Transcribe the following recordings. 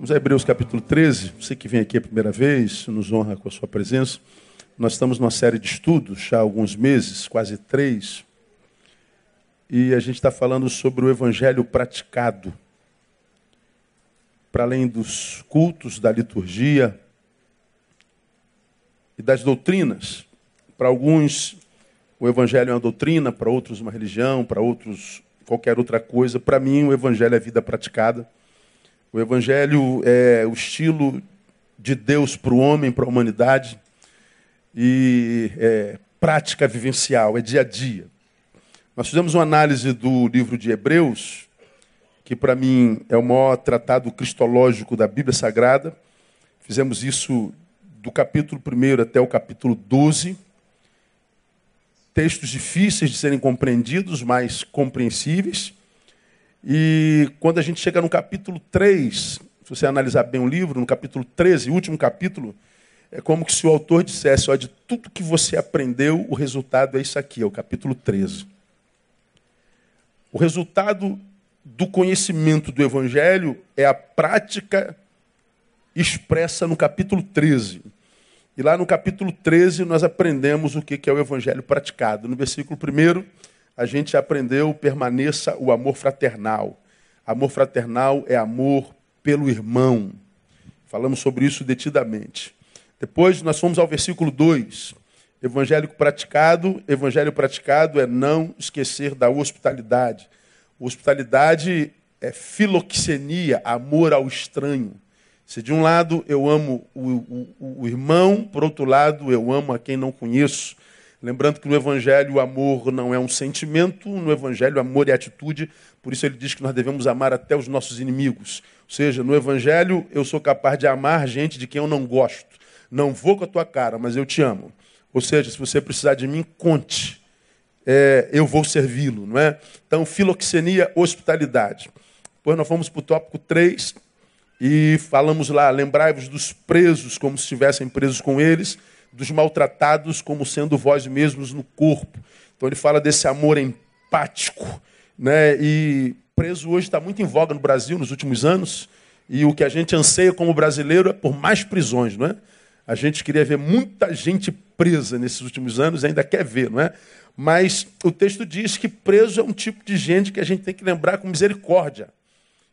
Vamos a Hebreus capítulo 13. Você que vem aqui a primeira vez, nos honra com a sua presença. Nós estamos numa série de estudos já há alguns meses, quase três. E a gente está falando sobre o evangelho praticado. Para além dos cultos, da liturgia e das doutrinas. Para alguns, o evangelho é uma doutrina, para outros, uma religião, para outros, qualquer outra coisa. Para mim, o evangelho é vida praticada. O Evangelho é o estilo de Deus para o homem, para a humanidade, e é prática vivencial, é dia a dia. Nós fizemos uma análise do livro de Hebreus, que para mim é o maior tratado cristológico da Bíblia Sagrada. Fizemos isso do capítulo 1 até o capítulo 12. Textos difíceis de serem compreendidos, mas compreensíveis. E quando a gente chega no capítulo 3, se você analisar bem o livro, no capítulo 13, último capítulo, é como se o autor dissesse: olha, de tudo que você aprendeu, o resultado é isso aqui, é o capítulo 13. O resultado do conhecimento do Evangelho é a prática expressa no capítulo 13. E lá no capítulo 13 nós aprendemos o que é o Evangelho praticado. No versículo 1 a gente aprendeu permaneça o amor fraternal. Amor fraternal é amor pelo irmão. Falamos sobre isso detidamente. Depois nós fomos ao versículo 2. Evangélico praticado, evangelho praticado é não esquecer da hospitalidade. Hospitalidade é filoxenia, amor ao estranho. Se de um lado eu amo o, o, o irmão, por outro lado eu amo a quem não conheço. Lembrando que no Evangelho o amor não é um sentimento, no Evangelho o amor é atitude, por isso ele diz que nós devemos amar até os nossos inimigos. Ou seja, no Evangelho eu sou capaz de amar gente de quem eu não gosto. Não vou com a tua cara, mas eu te amo. Ou seja, se você precisar de mim, conte. É, eu vou servi-lo, não é? Então, filoxenia, hospitalidade. Depois nós fomos para o tópico 3 e falamos lá, lembrai-vos dos presos como se estivessem presos com eles dos maltratados como sendo vós mesmos no corpo. Então ele fala desse amor empático. Né? E preso hoje está muito em voga no Brasil nos últimos anos. E o que a gente anseia como brasileiro é por mais prisões, não é? A gente queria ver muita gente presa nesses últimos anos, ainda quer ver, não é? Mas o texto diz que preso é um tipo de gente que a gente tem que lembrar com misericórdia.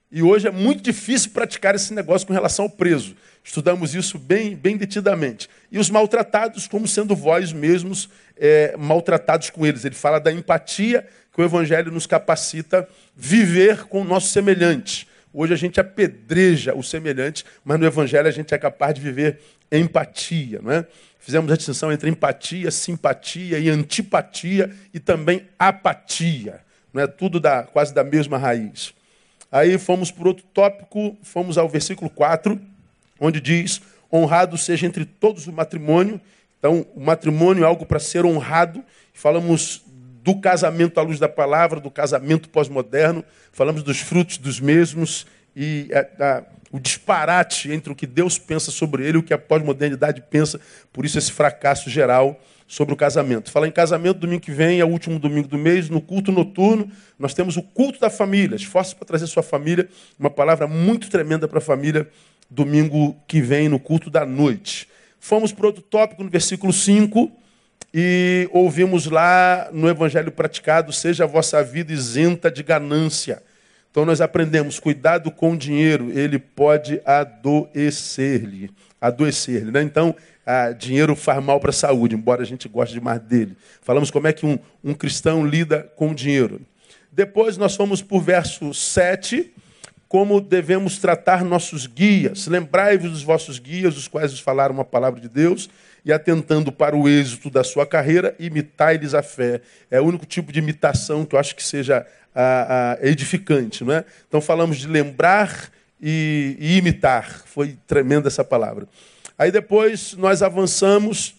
E hoje é muito difícil praticar esse negócio com relação ao preso. Estudamos isso bem, bem detidamente. E os maltratados, como sendo vós mesmos é, maltratados com eles. Ele fala da empatia que o Evangelho nos capacita viver com o nosso semelhante. Hoje a gente apedreja o semelhante, mas no Evangelho a gente é capaz de viver empatia. Não é? Fizemos a distinção entre empatia, simpatia e antipatia e também apatia. Não é tudo da, quase da mesma raiz. Aí fomos por outro tópico, fomos ao versículo 4, onde diz: honrado seja entre todos o matrimônio. Então, o matrimônio é algo para ser honrado. Falamos do casamento à luz da palavra, do casamento pós-moderno, falamos dos frutos dos mesmos e a, a, o disparate entre o que Deus pensa sobre ele e o que a pós-modernidade pensa, por isso esse fracasso geral sobre o casamento. Falar em casamento, domingo que vem é o último domingo do mês, no culto noturno, nós temos o culto da família. Esforce para trazer sua família, uma palavra muito tremenda para a família, domingo que vem, no culto da noite. Fomos para outro tópico, no versículo 5, e ouvimos lá no Evangelho praticado: seja a vossa vida isenta de ganância. Então nós aprendemos, cuidado com o dinheiro, ele pode adoecer-lhe. Adoecer-lhe. Né? Então, ah, dinheiro faz mal para a saúde, embora a gente goste demais dele. Falamos como é que um, um cristão lida com o dinheiro. Depois nós fomos por verso 7, como devemos tratar nossos guias. Lembrai-vos dos vossos guias, os quais vos falaram a palavra de Deus, e atentando para o êxito da sua carreira, imitai-lhes a fé. É o único tipo de imitação que eu acho que seja edificante. Não é? Então falamos de lembrar e, e imitar. Foi tremenda essa palavra. Aí depois nós avançamos,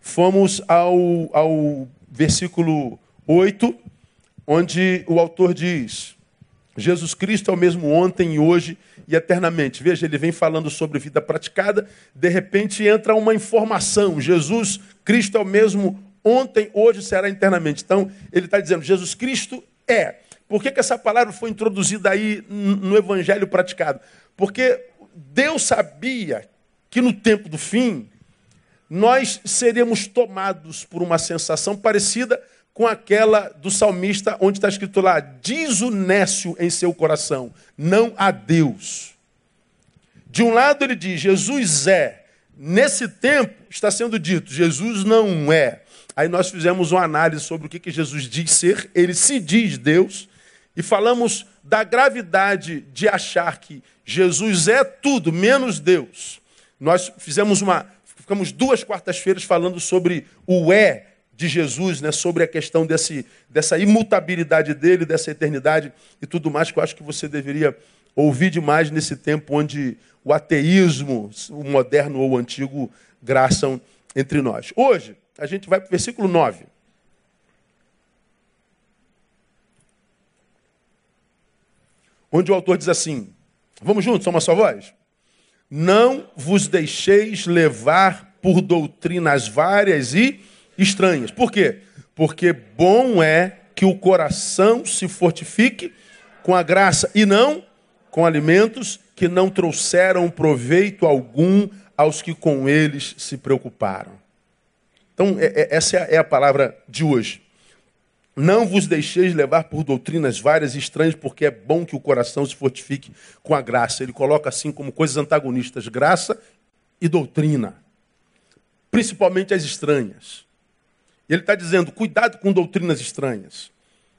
fomos ao, ao versículo 8, onde o autor diz: Jesus Cristo é o mesmo ontem hoje e eternamente. Veja, ele vem falando sobre vida praticada, de repente entra uma informação: Jesus Cristo é o mesmo ontem, hoje será eternamente. Então, ele está dizendo: Jesus Cristo é. Por que, que essa palavra foi introduzida aí no evangelho praticado? Porque Deus sabia que no tempo do fim nós seríamos tomados por uma sensação parecida com aquela do salmista, onde está escrito lá: diz o nécio em seu coração, não a Deus. De um lado ele diz: Jesus é. Nesse tempo está sendo dito: Jesus não é. Aí nós fizemos uma análise sobre o que, que Jesus diz ser. Ele se diz Deus. E falamos da gravidade de achar que Jesus é tudo menos Deus. Nós fizemos uma. Ficamos duas quartas-feiras falando sobre o é de Jesus, né, sobre a questão desse, dessa imutabilidade dele, dessa eternidade e tudo mais, que eu acho que você deveria ouvir demais nesse tempo onde o ateísmo, o moderno ou o antigo, graçam entre nós. Hoje, a gente vai para o versículo 9. Onde o autor diz assim: Vamos juntos, uma só voz? Não vos deixeis levar por doutrinas várias e estranhas. Por quê? Porque bom é que o coração se fortifique com a graça e não com alimentos que não trouxeram proveito algum aos que com eles se preocuparam. Então, é, é, essa é a palavra de hoje. Não vos deixeis levar por doutrinas várias e estranhas, porque é bom que o coração se fortifique com a graça. Ele coloca assim como coisas antagonistas: graça e doutrina, principalmente as estranhas. Ele está dizendo: cuidado com doutrinas estranhas.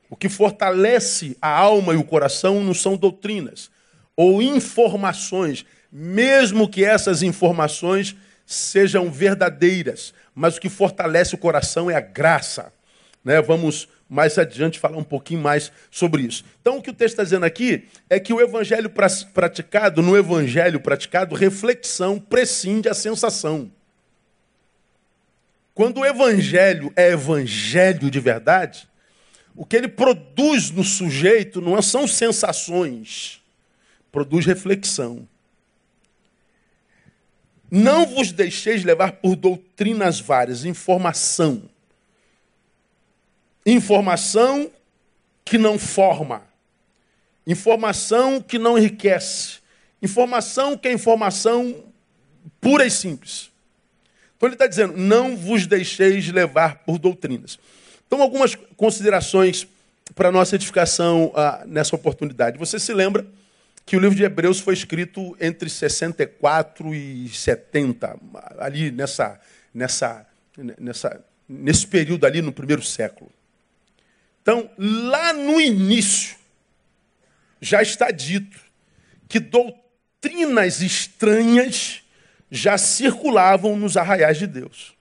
O que fortalece a alma e o coração não são doutrinas ou informações, mesmo que essas informações sejam verdadeiras, mas o que fortalece o coração é a graça. Né? Vamos mais adiante falar um pouquinho mais sobre isso. Então, o que o texto está dizendo aqui é que o evangelho praticado, no evangelho praticado, reflexão prescinde a sensação. Quando o evangelho é evangelho de verdade, o que ele produz no sujeito não são sensações, produz reflexão. Não vos deixeis levar por doutrinas várias, informação. Informação que não forma. Informação que não enriquece. Informação que é informação pura e simples. Então ele está dizendo: não vos deixeis levar por doutrinas. Então, algumas considerações para nossa edificação ah, nessa oportunidade. Você se lembra que o livro de Hebreus foi escrito entre 64 e 70, ali nessa, nessa, nessa, nesse período ali no primeiro século. Então, lá no início, já está dito que doutrinas estranhas já circulavam nos arraiais de Deus.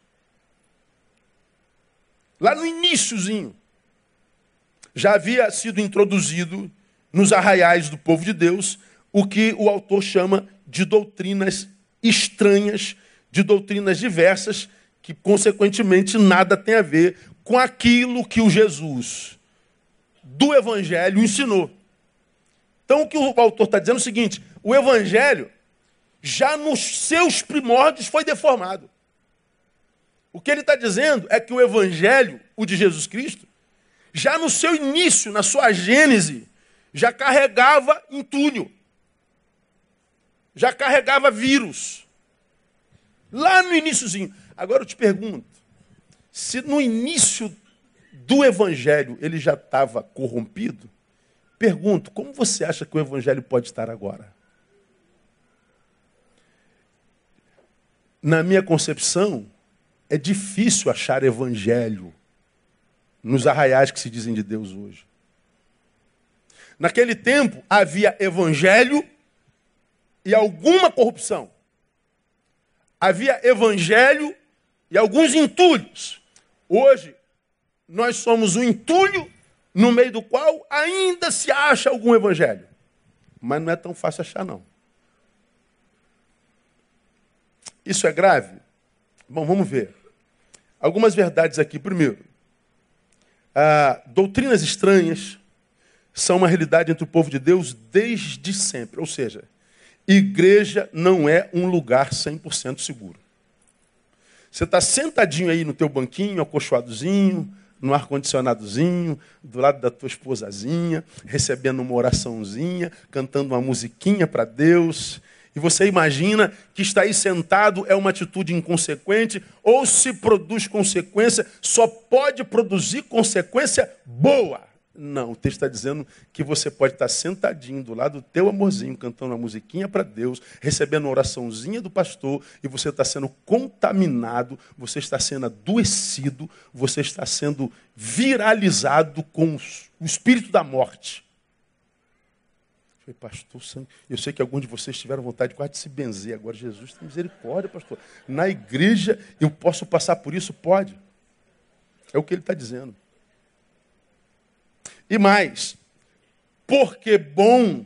Lá no iníciozinho, já havia sido introduzido nos arraiais do povo de Deus o que o autor chama de doutrinas estranhas, de doutrinas diversas, que consequentemente nada tem a ver com aquilo que o Jesus do Evangelho ensinou. Então o que o autor está dizendo é o seguinte: o Evangelho já nos seus primórdios foi deformado. O que ele está dizendo é que o Evangelho, o de Jesus Cristo, já no seu início, na sua gênese, já carregava entulho, já carregava vírus. Lá no iníciozinho. Agora eu te pergunto, se no início do Evangelho ele já estava corrompido, pergunto, como você acha que o Evangelho pode estar agora? na minha concepção, é difícil achar evangelho nos arraiais que se dizem de Deus hoje. Naquele tempo havia evangelho e alguma corrupção. Havia evangelho e alguns entulhos. Hoje, nós somos um entulho no meio do qual ainda se acha algum evangelho. Mas não é tão fácil achar, não. Isso é grave? Bom, vamos ver. Algumas verdades aqui. Primeiro, ah, doutrinas estranhas são uma realidade entre o povo de Deus desde sempre. Ou seja, igreja não é um lugar 100% seguro. Você está sentadinho aí no teu banquinho, acolchoadozinho, no ar-condicionadozinho, do lado da tua esposazinha, recebendo uma oraçãozinha, cantando uma musiquinha para Deus, e você imagina que estar aí sentado é uma atitude inconsequente, ou se produz consequência, só pode produzir consequência boa. Não, o texto está dizendo que você pode estar sentadinho do lado do teu amorzinho, cantando uma musiquinha para Deus, recebendo uma oraçãozinha do pastor, e você está sendo contaminado, você está sendo adoecido, você está sendo viralizado com o espírito da morte. Eu falei, pastor, eu sei que alguns de vocês tiveram vontade quase de se benzer. Agora, Jesus tem misericórdia, pastor. Na igreja eu posso passar por isso? Pode. É o que ele está dizendo. E mais, porque bom,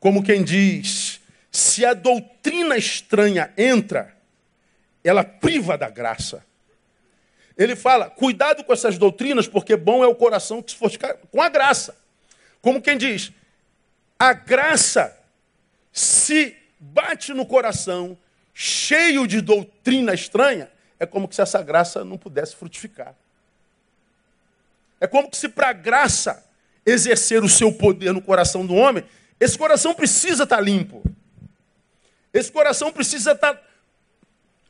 como quem diz, se a doutrina estranha entra, ela priva da graça. Ele fala, cuidado com essas doutrinas, porque bom é o coração que se fortificar com a graça. Como quem diz, a graça se bate no coração cheio de doutrina estranha, é como se essa graça não pudesse frutificar. É como se para a graça exercer o seu poder no coração do homem, esse coração precisa estar tá limpo. Esse coração precisa estar tá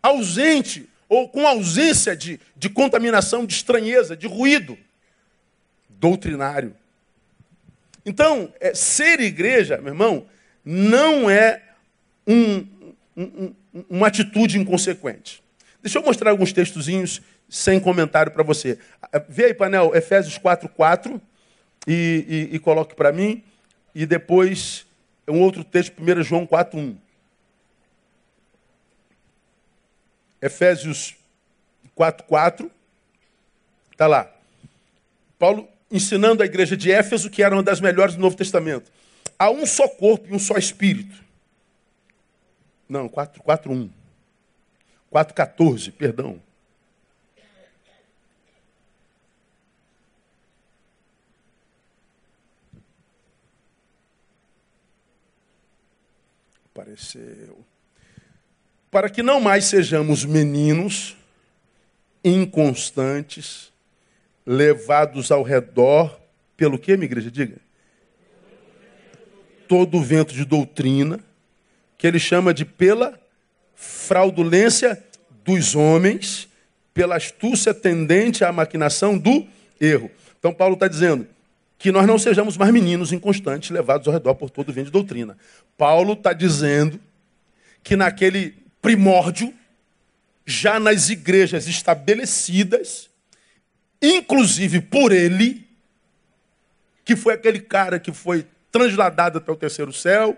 ausente ou com ausência de, de contaminação, de estranheza, de ruído doutrinário. Então, é, ser igreja, meu irmão, não é um, um, uma atitude inconsequente. Deixa eu mostrar alguns textozinhos sem comentário para você. Vê aí, painel, Efésios 4, 4, e, e, e coloque para mim, e depois um outro texto, 1 João 4, 1. Efésios 4, 4, está lá. Paulo ensinando a igreja de Éfeso, que era uma das melhores do Novo Testamento. Há um só corpo e um só espírito. Não, 4, 4, 1. 4, 14, perdão. Apareceu. Para que não mais sejamos meninos, inconstantes, levados ao redor pelo que, minha igreja? Diga. Todo o vento de doutrina, que ele chama de pela fraudulência dos homens, pela astúcia tendente à maquinação do erro. Então, Paulo está dizendo que nós não sejamos mais meninos inconstantes, levados ao redor por todo o vento de doutrina. Paulo está dizendo que naquele primórdio, já nas igrejas estabelecidas, inclusive por ele, que foi aquele cara que foi transladado até o terceiro céu,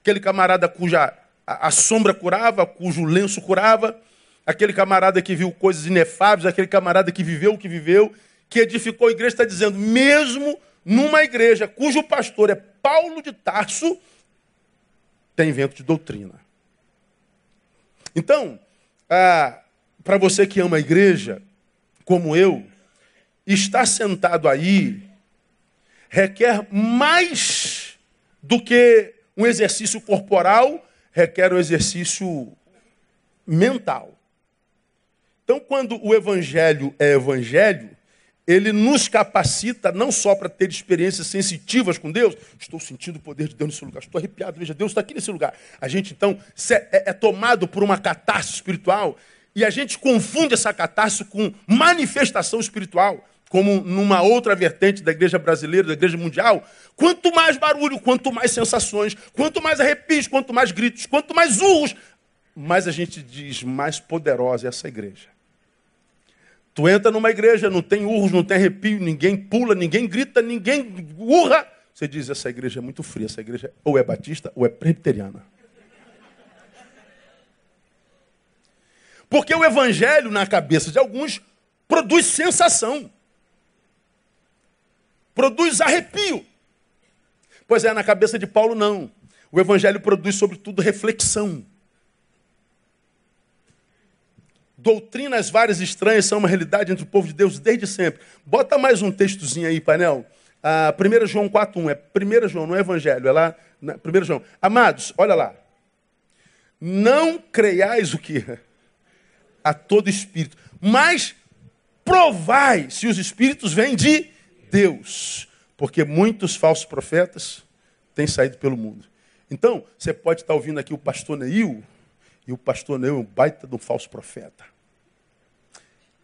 aquele camarada cuja a sombra curava, cujo lenço curava, aquele camarada que viu coisas inefáveis, aquele camarada que viveu o que viveu, que edificou a igreja, está dizendo, mesmo numa igreja cujo pastor é Paulo de Tarso, tem vento de doutrina. Então, ah, para você que ama a igreja, como eu, estar sentado aí requer mais do que um exercício corporal, requer um exercício mental. Então, quando o evangelho é evangelho, ele nos capacita não só para ter experiências sensitivas com Deus, estou sentindo o poder de Deus nesse lugar, estou arrepiado, veja, Deus está aqui nesse lugar. A gente então é, é tomado por uma catástrofe espiritual e a gente confunde essa catástrofe com manifestação espiritual, como numa outra vertente da igreja brasileira, da igreja mundial. Quanto mais barulho, quanto mais sensações, quanto mais arrepios, quanto mais gritos, quanto mais urros, mais a gente diz, mais poderosa é essa igreja. Tu entra numa igreja, não tem urros, não tem arrepio, ninguém pula, ninguém grita, ninguém urra. Você diz, essa igreja é muito fria, essa igreja ou é batista ou é presbiteriana. Porque o evangelho, na cabeça de alguns, produz sensação. Produz arrepio. Pois é, na cabeça de Paulo, não. O evangelho produz, sobretudo, reflexão. Doutrinas várias estranhas são uma realidade entre o povo de Deus desde sempre. Bota mais um textozinho aí, painel. Ah, 1 João 4.1. É 1 João, não é Evangelho. É lá. 1 João. Amados, olha lá. Não creiais o que? A todo espírito. Mas provai se os espíritos vêm de Deus. Porque muitos falsos profetas têm saído pelo mundo. Então, você pode estar ouvindo aqui o pastor Neil, e o pastor Neil é um baita de um falso profeta.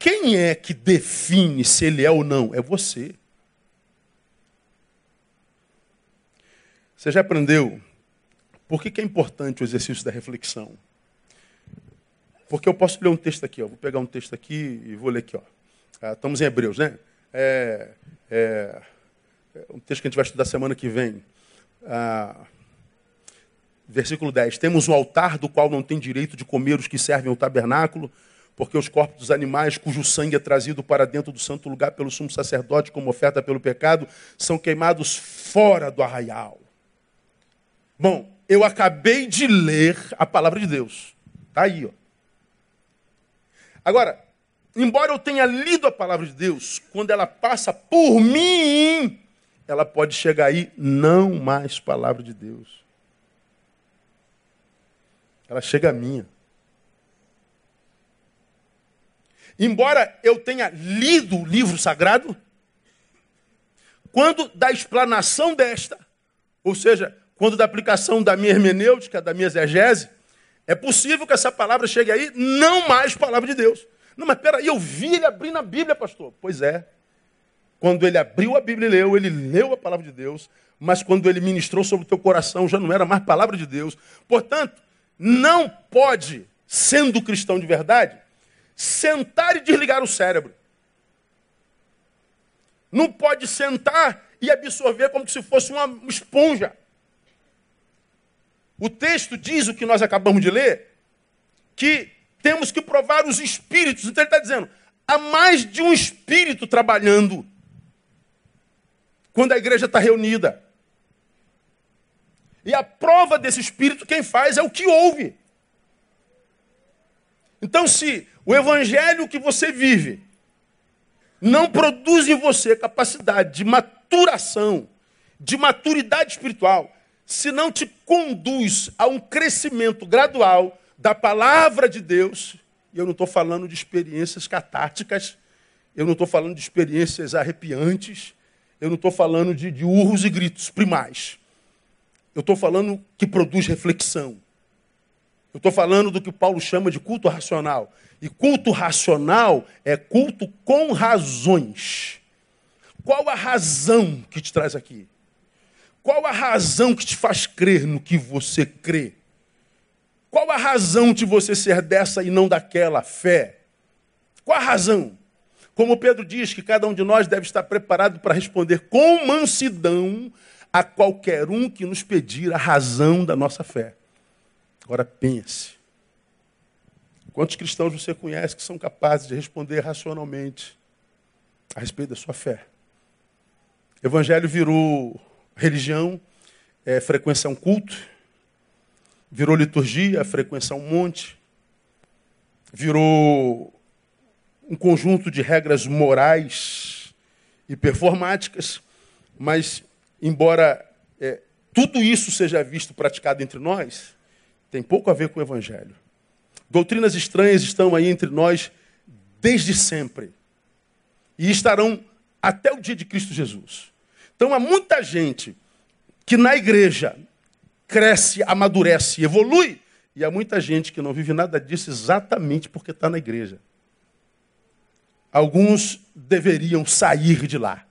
Quem é que define se ele é ou não? É você. Você já aprendeu por que, que é importante o exercício da reflexão? Porque eu posso ler um texto aqui, ó. vou pegar um texto aqui e vou ler aqui. Ó. Ah, estamos em Hebreus, né? É, é, é, um texto que a gente vai estudar semana que vem. Ah, versículo 10. Temos um altar do qual não tem direito de comer os que servem ao tabernáculo, porque os corpos dos animais, cujo sangue é trazido para dentro do santo lugar pelo sumo sacerdote como oferta pelo pecado, são queimados fora do arraial. Bom, eu acabei de ler a palavra de Deus. Está aí, ó. Agora, embora eu tenha lido a palavra de Deus, quando ela passa por mim, ela pode chegar aí, não mais palavra de Deus. Ela chega a minha. Embora eu tenha lido o livro sagrado, quando da explanação desta, ou seja, quando da aplicação da minha hermenêutica, da minha exegese, é possível que essa palavra chegue aí, não mais palavra de Deus. Não, mas peraí, eu vi ele abrir na Bíblia, pastor. Pois é. Quando ele abriu a Bíblia e leu, ele leu a palavra de Deus, mas quando ele ministrou sobre o teu coração, já não era mais palavra de Deus. Portanto, não pode, sendo cristão de verdade, sentar e desligar o cérebro. Não pode sentar e absorver como se fosse uma esponja. O texto diz o que nós acabamos de ler, que temos que provar os espíritos. Então ele está dizendo, há mais de um espírito trabalhando quando a igreja está reunida. E a prova desse espírito, quem faz é o que ouve. Então, se o evangelho que você vive não produz em você capacidade de maturação, de maturidade espiritual, se não te conduz a um crescimento gradual da palavra de Deus, e eu não estou falando de experiências catárticas, eu não estou falando de experiências arrepiantes, eu não estou falando de, de urros e gritos primais. Eu estou falando que produz reflexão. Eu estou falando do que Paulo chama de culto racional. E culto racional é culto com razões. Qual a razão que te traz aqui? Qual a razão que te faz crer no que você crê? Qual a razão de você ser dessa e não daquela fé? Qual a razão? Como Pedro diz que cada um de nós deve estar preparado para responder com mansidão a qualquer um que nos pedir a razão da nossa fé. Agora pense. Quantos cristãos você conhece que são capazes de responder racionalmente a respeito da sua fé? Evangelho virou religião é frequência um culto, virou liturgia, frequência um monte, virou um conjunto de regras morais e performáticas, mas, embora é, tudo isso seja visto praticado entre nós, tem pouco a ver com o Evangelho. Doutrinas estranhas estão aí entre nós desde sempre e estarão até o dia de Cristo Jesus. Então há muita gente que na igreja cresce, amadurece, evolui, e há muita gente que não vive nada disso exatamente porque está na igreja. Alguns deveriam sair de lá.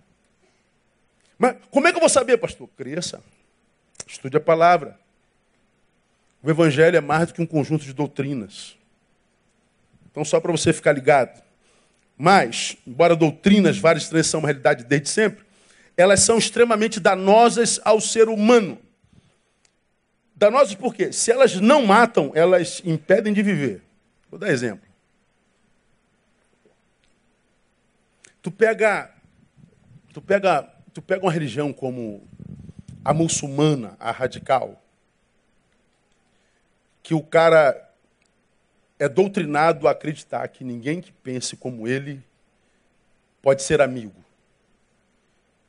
Mas como é que eu vou saber, pastor? Cresça. Estude a palavra. O evangelho é mais do que um conjunto de doutrinas. Então, só para você ficar ligado. Mas, embora doutrinas várias estranhas são uma realidade desde sempre, elas são extremamente danosas ao ser humano. Danosas por quê? Se elas não matam, elas impedem de viver. Vou dar exemplo. Tu pega, tu pega, tu pega uma religião como a muçulmana, a radical, que o cara é doutrinado a acreditar que ninguém que pense como ele pode ser amigo.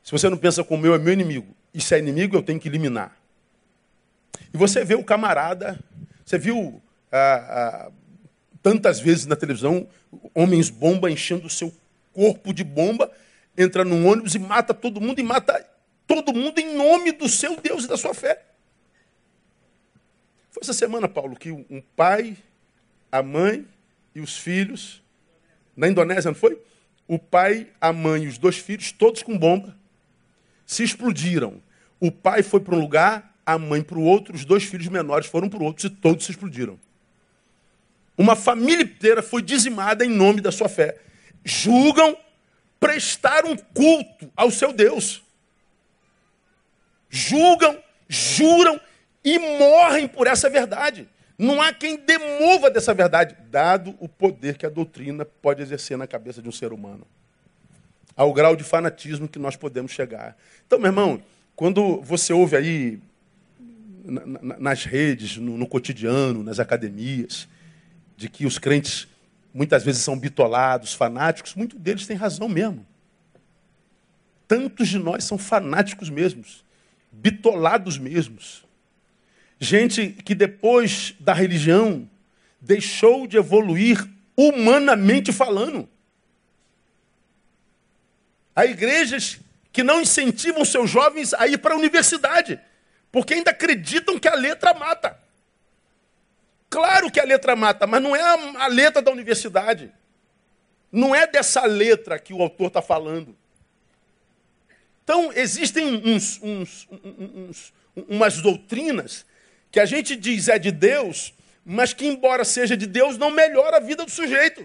Se você não pensa como eu, é meu inimigo. E se é inimigo, eu tenho que eliminar. E você vê o camarada, você viu ah, ah, tantas vezes na televisão homens bomba enchendo o seu corpo de bomba, entra num ônibus e mata todo mundo e mata todo mundo em nome do seu Deus e da sua fé. Essa semana, Paulo, que um pai, a mãe e os filhos, na Indonésia, não foi? O pai, a mãe e os dois filhos, todos com bomba, se explodiram. O pai foi para um lugar, a mãe para o outro, os dois filhos menores foram para o outro e todos se explodiram. Uma família inteira foi dizimada em nome da sua fé. Julgam prestar um culto ao seu Deus. Julgam, juram e morrem por essa verdade. Não há quem demova dessa verdade, dado o poder que a doutrina pode exercer na cabeça de um ser humano. Ao grau de fanatismo que nós podemos chegar. Então, meu irmão, quando você ouve aí nas redes, no, no cotidiano, nas academias, de que os crentes muitas vezes são bitolados, fanáticos, muitos deles têm razão mesmo. Tantos de nós são fanáticos mesmos, bitolados mesmos. Gente que depois da religião deixou de evoluir humanamente falando. Há igrejas que não incentivam seus jovens a ir para a universidade, porque ainda acreditam que a letra mata. Claro que a letra mata, mas não é a, letra da universidade. Não é dessa letra que o autor está falando. Então, existem uns, uns, uns, umas doutrinas que a gente diz é de Deus, mas que, embora seja de Deus, não melhora a vida do sujeito.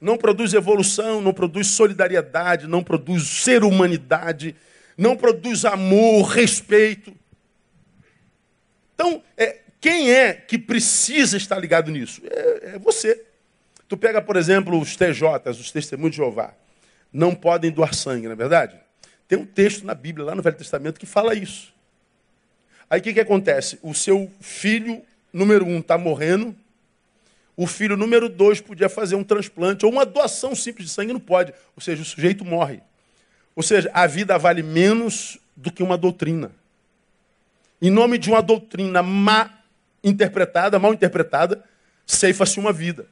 Não produz evolução, não produz solidariedade, não produz ser humanidade, não produz amor, respeito. Então, é, quem é que precisa estar ligado nisso? É, é você. Tu pega, por exemplo, os TJs, os testemunhos de Jeová. Não podem doar sangue, não é verdade? Tem um texto na Bíblia, lá no Velho Testamento, que fala isso. Aí o que, que acontece? O seu filho número um está morrendo, o filho número dois podia fazer um transplante ou uma doação simples de sangue, não pode. Ou seja, o sujeito morre. Ou seja, a vida vale menos do que uma doutrina. Em nome de uma doutrina má interpretada, mal interpretada, ceifa-se uma vida.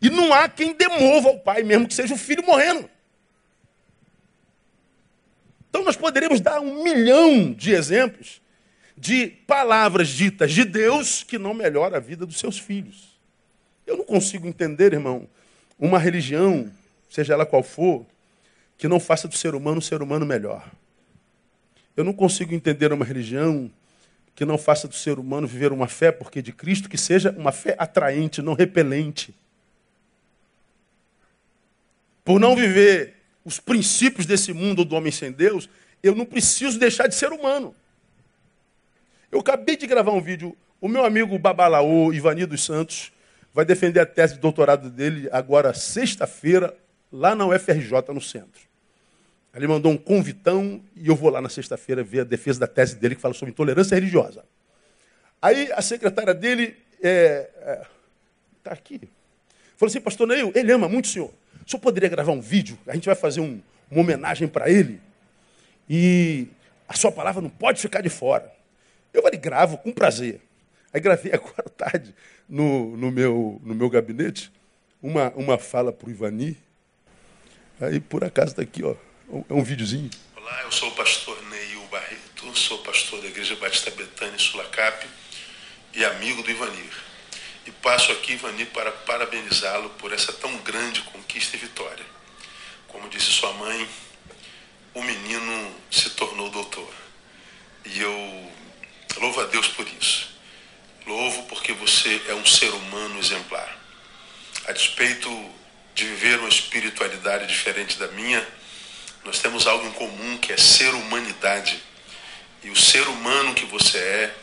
E não há quem demova ao pai, mesmo que seja o filho morrendo. Então nós poderíamos dar um milhão de exemplos de palavras ditas de Deus que não melhora a vida dos seus filhos. Eu não consigo entender, irmão, uma religião, seja ela qual for, que não faça do ser humano um ser humano melhor. Eu não consigo entender uma religião que não faça do ser humano viver uma fé, porque de Cristo, que seja uma fé atraente, não repelente. Por não viver os princípios desse mundo do homem sem Deus, eu não preciso deixar de ser humano. Eu acabei de gravar um vídeo. O meu amigo Babalaô, Ivani dos Santos, vai defender a tese de doutorado dele agora, sexta-feira, lá na UFRJ, no centro. Ele mandou um convitão e eu vou lá na sexta-feira ver a defesa da tese dele que fala sobre intolerância religiosa. Aí a secretária dele está é, é, tá aqui. Falou assim, pastor Neil, ele ama muito o senhor. O senhor poderia gravar um vídeo? A gente vai fazer um, uma homenagem para ele. E a sua palavra não pode ficar de fora. Eu falei, gravo com prazer. Aí gravei agora à tarde no, no, meu, no meu gabinete uma, uma fala para o Ivani. Aí por acaso está aqui, ó. É um videozinho. Olá, eu sou o pastor Neil Barreto, sou pastor da Igreja Batista Betânia Sulacap e amigo do Ivanir. E passo aqui, Ivanir, para parabenizá-lo por essa tão grande conquista e vitória. Como disse sua mãe, o menino se tornou doutor. E eu Louvo a Deus por isso. Louvo porque você é um ser humano exemplar. A despeito de viver uma espiritualidade diferente da minha, nós temos algo em comum que é ser humanidade. E o ser humano que você é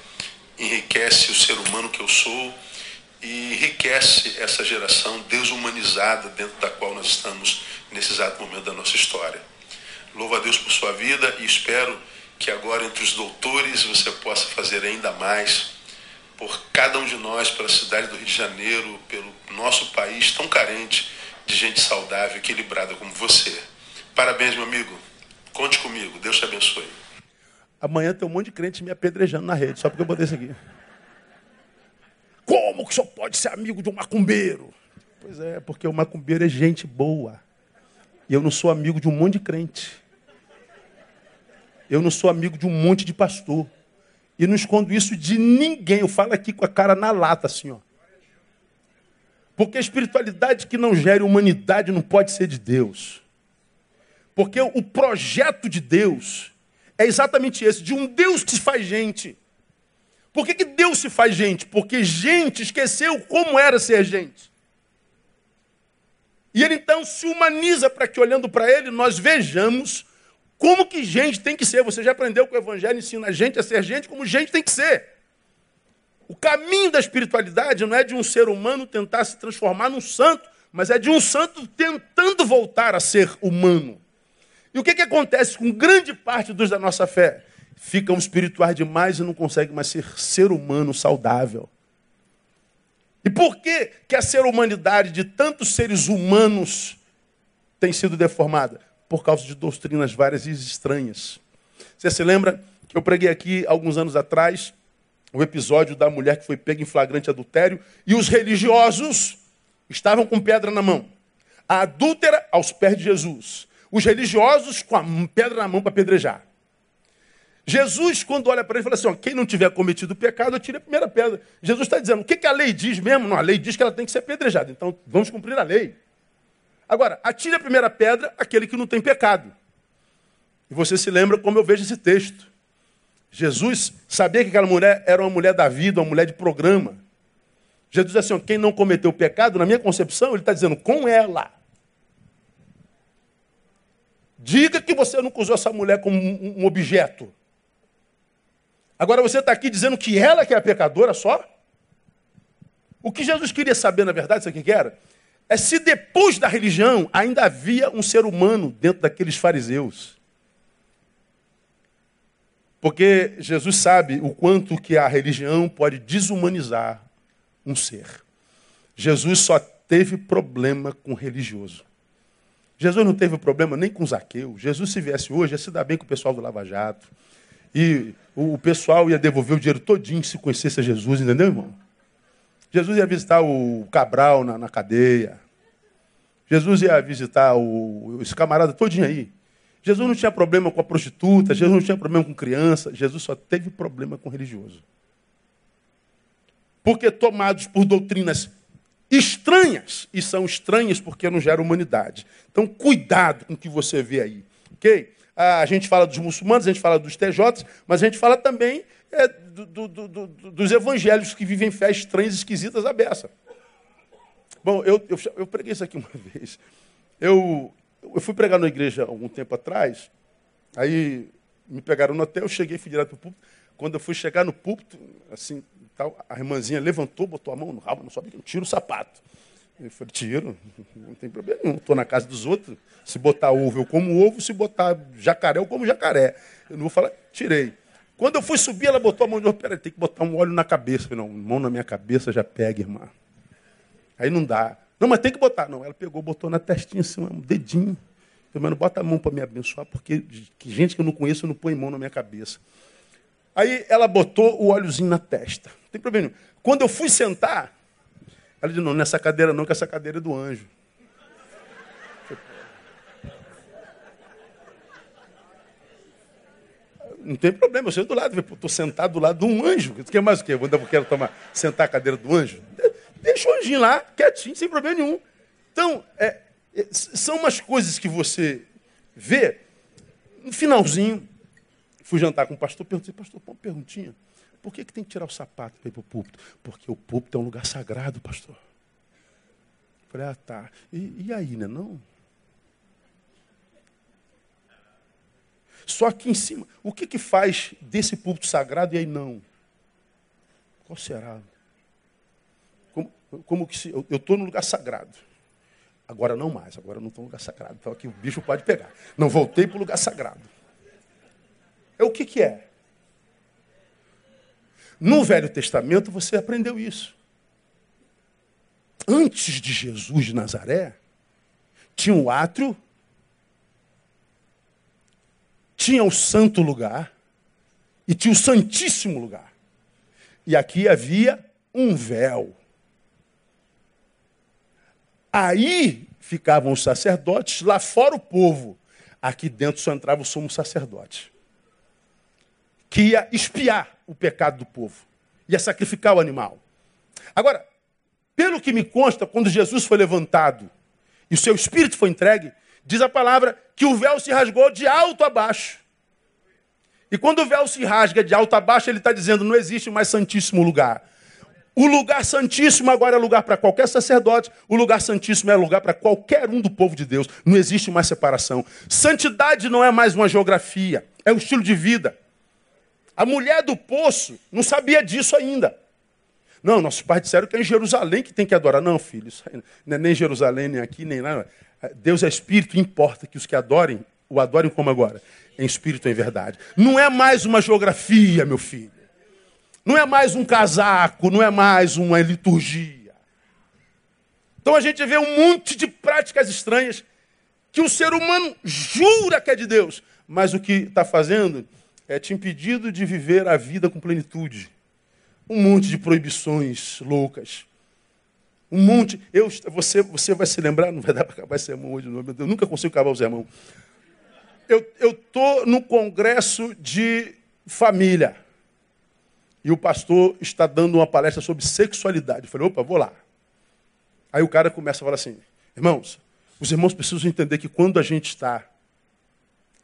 enriquece o ser humano que eu sou e enriquece essa geração desumanizada dentro da qual nós estamos nesse exato momento da nossa história. Louvo a Deus por sua vida e espero que agora entre os doutores você possa fazer ainda mais por cada um de nós, pela cidade do Rio de Janeiro, pelo nosso país tão carente de gente saudável, equilibrada como você. Parabéns, meu amigo. Conte comigo. Deus te abençoe. Amanhã tem um monte de crente me apedrejando na rede, só porque eu botei isso aqui. Como que o senhor pode ser amigo de um macumbeiro? Pois é, porque o macumbeiro é gente boa. E eu não sou amigo de um monte de crente. Eu não sou amigo de um monte de pastor. E não escondo isso de ninguém. Eu falo aqui com a cara na lata, assim, ó. Porque a espiritualidade que não gere humanidade não pode ser de Deus. Porque o projeto de Deus é exatamente esse, de um Deus que se faz gente. Por que, que Deus se faz gente? Porque gente esqueceu como era ser gente. E ele então se humaniza para que, olhando para ele, nós vejamos como que gente tem que ser. Você já aprendeu que o Evangelho ensina a gente a ser gente como gente tem que ser. O caminho da espiritualidade não é de um ser humano tentar se transformar num santo, mas é de um santo tentando voltar a ser humano. E o que, que acontece com grande parte dos da nossa fé? Ficam espirituais demais e não conseguem mais ser ser humano saudável. E por que, que a ser humanidade de tantos seres humanos tem sido deformada? Por causa de doutrinas várias e estranhas. Você se lembra que eu preguei aqui alguns anos atrás o episódio da mulher que foi pega em flagrante adultério e os religiosos estavam com pedra na mão. A adúltera aos pés de Jesus. Os religiosos com a pedra na mão para apedrejar. Jesus, quando olha para ele, fala assim: ó, quem não tiver cometido pecado, atire a primeira pedra. Jesus está dizendo: o que, que a lei diz mesmo? Não, a lei diz que ela tem que ser apedrejada. Então vamos cumprir a lei. Agora, atire a primeira pedra aquele que não tem pecado. E você se lembra como eu vejo esse texto. Jesus sabia que aquela mulher era uma mulher da vida, uma mulher de programa. Jesus diz assim: quem não cometeu pecado, na minha concepção, ele está dizendo com ela. Diga que você nunca usou essa mulher como um objeto. Agora você está aqui dizendo que ela que é a pecadora só? O que Jesus queria saber, na verdade, sabe o que era? É se depois da religião ainda havia um ser humano dentro daqueles fariseus. Porque Jesus sabe o quanto que a religião pode desumanizar um ser. Jesus só teve problema com religioso. Jesus não teve problema nem com Zaqueu. Jesus, se viesse hoje, ia se dar bem com o pessoal do Lava Jato. E o pessoal ia devolver o dinheiro todinho se conhecesse a Jesus, entendeu, irmão? Jesus ia visitar o Cabral na, na cadeia. Jesus ia visitar o, esse camarada todinho aí. Jesus não tinha problema com a prostituta, Jesus não tinha problema com criança, Jesus só teve problema com religioso. Porque tomados por doutrinas estranhas, e são estranhas porque não geram humanidade. Então, cuidado com o que você vê aí. Ok? A gente fala dos muçulmanos, a gente fala dos TJs, mas a gente fala também é, do, do, do, dos evangélicos que vivem fé estranhas, esquisitas, à beça. Bom, eu, eu, eu preguei isso aqui uma vez. Eu, eu fui pregar na igreja algum tempo atrás, aí me pegaram no hotel, eu cheguei, fui direto para o púlpito. Quando eu fui chegar no púlpito, assim, tal, a irmãzinha levantou, botou a mão no rabo, não sobe, tira o sapato. Eu falei, tiro, não tem problema nenhum. Estou na casa dos outros. Se botar ovo, eu como ovo. Se botar jacaré, eu como jacaré. Eu não vou falar, tirei. Quando eu fui subir, ela botou a mão de novo. Peraí, tem que botar um óleo na cabeça. Falei, não, mão na minha cabeça já pega, irmã. Aí não dá. Não, mas tem que botar. Não, ela pegou, botou na testinha assim, um dedinho. Eu falei, bota a mão para me abençoar, porque que gente que eu não conheço não põe mão na minha cabeça. Aí ela botou o óleozinho na testa. Não tem problema nenhum. Quando eu fui sentar, ela disse, não, nessa cadeira não, que essa cadeira é do anjo. Não tem problema, eu sento do lado, estou sentado do lado de um anjo. Você quer mais o quê? Eu quero tomar, sentar a cadeira do anjo? Deixa o anjinho lá, quietinho, sem problema nenhum. Então, é, é, são umas coisas que você vê. No finalzinho, fui jantar com o pastor, perguntei, pastor, uma perguntinha. Por que, que tem que tirar o sapato para ir para o púlpito? Porque o púlpito é um lugar sagrado, pastor. falei, ah, tá. E, e aí, né? Não. Só aqui em cima. O que, que faz desse púlpito sagrado e aí não? Qual será? Como, como que se. Eu estou no lugar sagrado. Agora não mais, agora não estou no lugar sagrado. Então aqui o bicho pode pegar. Não voltei para o lugar sagrado. É o que, que é? No Velho Testamento você aprendeu isso. Antes de Jesus de Nazaré, tinha o átrio, tinha o santo lugar e tinha o santíssimo lugar. E aqui havia um véu. Aí ficavam os sacerdotes, lá fora o povo. Aqui dentro só entrava o sumo sacerdote, que ia espiar o pecado do povo. Ia sacrificar o animal. Agora, pelo que me consta, quando Jesus foi levantado e o seu espírito foi entregue, diz a palavra que o véu se rasgou de alto a baixo. E quando o véu se rasga de alto a baixo, ele está dizendo: não existe mais santíssimo lugar. O lugar santíssimo agora é lugar para qualquer sacerdote, o lugar santíssimo é lugar para qualquer um do povo de Deus. Não existe mais separação. Santidade não é mais uma geografia, é um estilo de vida. A mulher do poço não sabia disso ainda. Não, nossos pais disseram que é em Jerusalém que tem que adorar. Não, filho, isso não é nem Jerusalém, nem aqui, nem lá. Deus é espírito, importa que os que adorem, o adorem como agora em espírito em verdade. Não é mais uma geografia, meu filho. Não é mais um casaco, não é mais uma liturgia. Então a gente vê um monte de práticas estranhas que o ser humano jura que é de Deus, mas o que está fazendo é te impedindo de viver a vida com plenitude. Um monte de proibições loucas. Um monte. Eu, você, você vai se lembrar, não vai dar para acabar esse sermão hoje, não, eu nunca consigo acabar o sermão eu estou no congresso de família. E o pastor está dando uma palestra sobre sexualidade. Eu falei, opa, vou lá. Aí o cara começa a falar assim, irmãos, os irmãos precisam entender que quando a gente está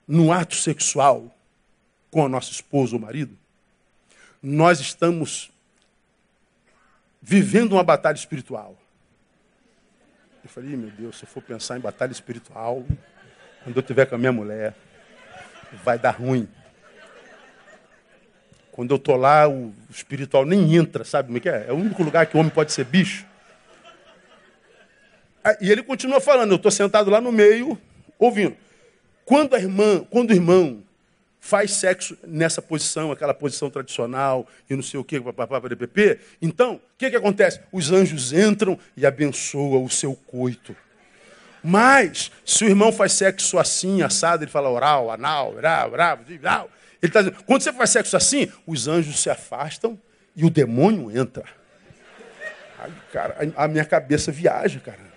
no ato sexual com a nossa esposa ou marido, nós estamos vivendo uma batalha espiritual. Eu falei, meu Deus, se eu for pensar em batalha espiritual, quando eu estiver com a minha mulher, vai dar ruim. Quando eu estou lá, o espiritual nem entra, sabe como é que é? É o único lugar que o homem pode ser bicho. Ah, e ele continua falando, eu estou sentado lá no meio, ouvindo. Quando a irmã, quando o irmão faz sexo nessa posição, aquela posição tradicional, e não sei o que, papapá, então, o que, que acontece? Os anjos entram e abençoam o seu coito. Mas, se o irmão faz sexo assim, assado, ele fala oral, anal, oral, oral. Ele está dizendo, quando você faz sexo assim, os anjos se afastam e o demônio entra. Cara, a minha cabeça viaja, cara.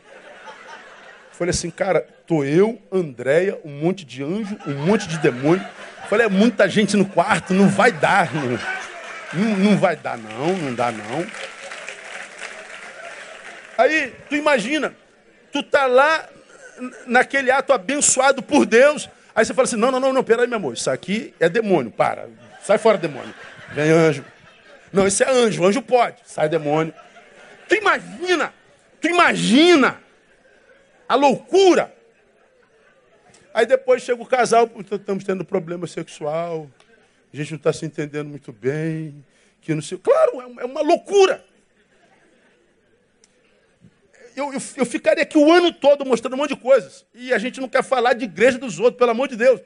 Falei assim, cara, tô eu, Andréia, um monte de anjo, um monte de demônio. Falei, é muita gente no quarto, não vai dar. Não, não, vai dar, não, não dá, não. Aí, tu imagina, tu tá lá naquele ato abençoado por Deus. Aí você fala assim: não, não, não, não, peraí, meu amor, isso aqui é demônio, para, sai fora, demônio. Vem anjo. Não, isso é anjo, anjo pode, sai demônio. Tu imagina, tu imagina a loucura. Aí depois chega o casal, estamos tendo problema sexual, a gente não está se entendendo muito bem, que não sei. Claro, é uma é loucura eu, eu, eu, ficaria aqui o ano todo mostrando um monte de coisas. E a gente não quer falar de igreja dos outros, pelo amor de Deus.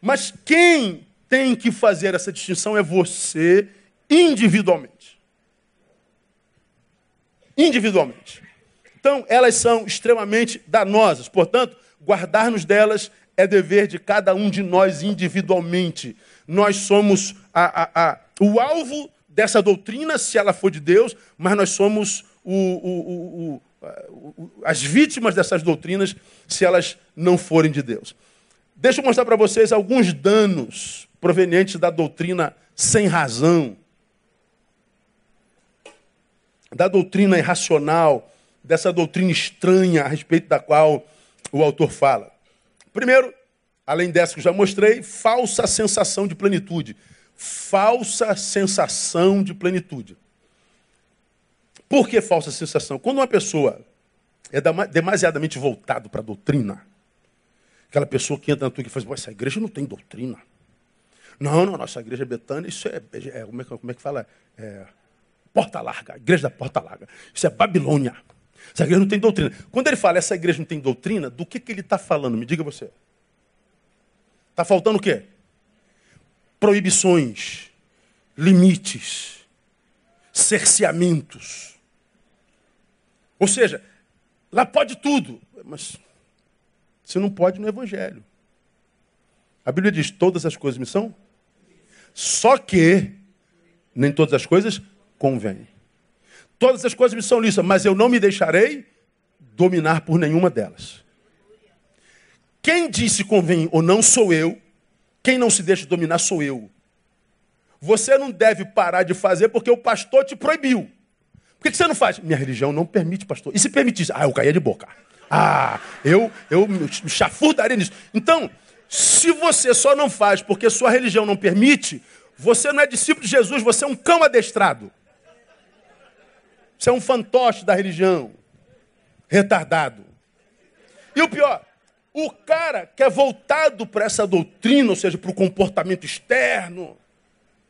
Mas quem tem que fazer essa distinção é você individualmente. Individualmente. Então, elas são extremamente danosas. Portanto, guardar-nos delas é dever de cada um de nós individualmente. Nós somos a, a, a, o alvo dessa doutrina, se ela for de Deus, mas nós somos o, o, o, as vítimas dessas doutrinas se elas não forem de Deus. Deixa eu mostrar para vocês alguns danos provenientes da doutrina sem razão, da doutrina irracional, dessa doutrina estranha a respeito da qual o autor fala. Primeiro, além dessa que já mostrei, falsa sensação de plenitude. Falsa sensação de plenitude. Por que falsa sensação? Quando uma pessoa é demasiadamente voltado para a doutrina, aquela pessoa que entra na tua e faz, essa igreja não tem doutrina. Não, não, nossa igreja betânia, isso é, é, como, é como é que fala? É, porta larga, igreja da porta larga. Isso é Babilônia. Essa igreja não tem doutrina. Quando ele fala essa igreja não tem doutrina, do que, que ele está falando? Me diga você. Está faltando o quê? Proibições, limites, cerceamentos. Ou seja, lá pode tudo, mas você não pode no Evangelho. A Bíblia diz: todas as coisas me são. Só que nem todas as coisas convêm. Todas as coisas me são lícitas, mas eu não me deixarei dominar por nenhuma delas. Quem disse convém ou não sou eu, quem não se deixa dominar sou eu. você não deve parar de fazer porque o pastor te proibiu. Por que você não faz? Minha religião não permite, pastor. E se permitisse? Ah, eu caía de boca. Ah, eu, eu me chafurdaria nisso. Então, se você só não faz porque sua religião não permite, você não é discípulo de Jesus, você é um cão adestrado. Você é um fantoche da religião. Retardado. E o pior, o cara que é voltado para essa doutrina, ou seja, para o comportamento externo,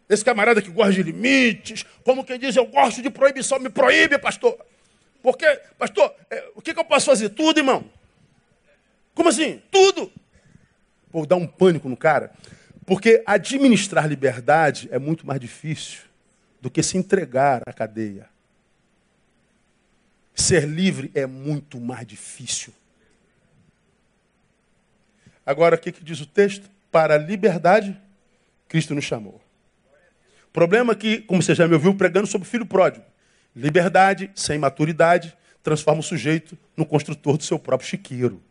esse camarada que gosta de limites, como quem diz, eu gosto de proibição, me proíbe, pastor. Porque, pastor, é, o que, que eu posso fazer? Tudo, irmão. Como assim? Tudo. Vou dar um pânico no cara. Porque administrar liberdade é muito mais difícil do que se entregar à cadeia. Ser livre é muito mais difícil. Agora, o que, que diz o texto? Para a liberdade, Cristo nos chamou. O problema é que, como você já me ouviu pregando sobre o filho pródigo, liberdade sem maturidade transforma o sujeito no construtor do seu próprio chiqueiro.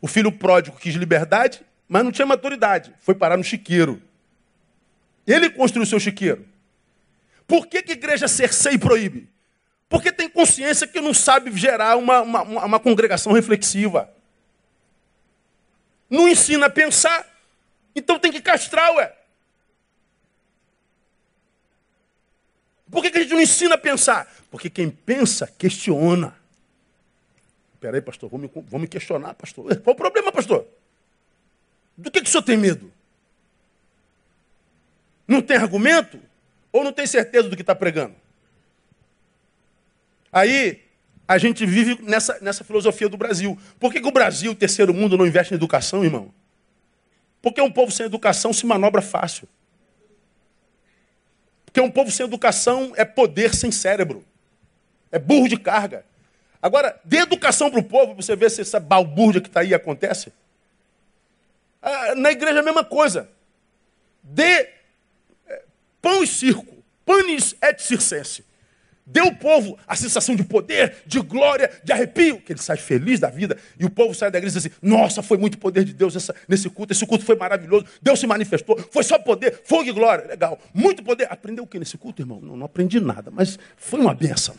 O filho pródigo quis liberdade, mas não tinha maturidade. Foi parar no chiqueiro. Ele construiu o seu chiqueiro. Por que, que igreja cerceia e proíbe? Porque tem consciência que não sabe gerar uma, uma, uma congregação reflexiva. Não ensina a pensar. Então tem que castrar, ué. Por que, que a gente não ensina a pensar? Porque quem pensa, questiona. Peraí, pastor, vamos me, vou me questionar, pastor. Qual o problema, pastor? Do que, que o senhor tem medo? Não tem argumento? Ou não tem certeza do que está pregando? Aí a gente vive nessa, nessa filosofia do Brasil. Por que, que o Brasil, o terceiro mundo, não investe em educação, irmão? Porque um povo sem educação se manobra fácil. Porque um povo sem educação é poder sem cérebro. É burro de carga. Agora, dê educação para o povo, você vê se essa balbúrdia que está aí acontece. Ah, na igreja é a mesma coisa. Dê é, pão e circo. Panis et circense. Dê ao povo a sensação de poder, de glória, de arrepio, que ele sai feliz da vida. E o povo sai da igreja e diz assim: Nossa, foi muito poder de Deus essa, nesse culto. Esse culto foi maravilhoso. Deus se manifestou. Foi só poder, fogo e glória. Legal. Muito poder. Aprendeu o que nesse culto, irmão? Não, não aprendi nada, mas foi uma benção.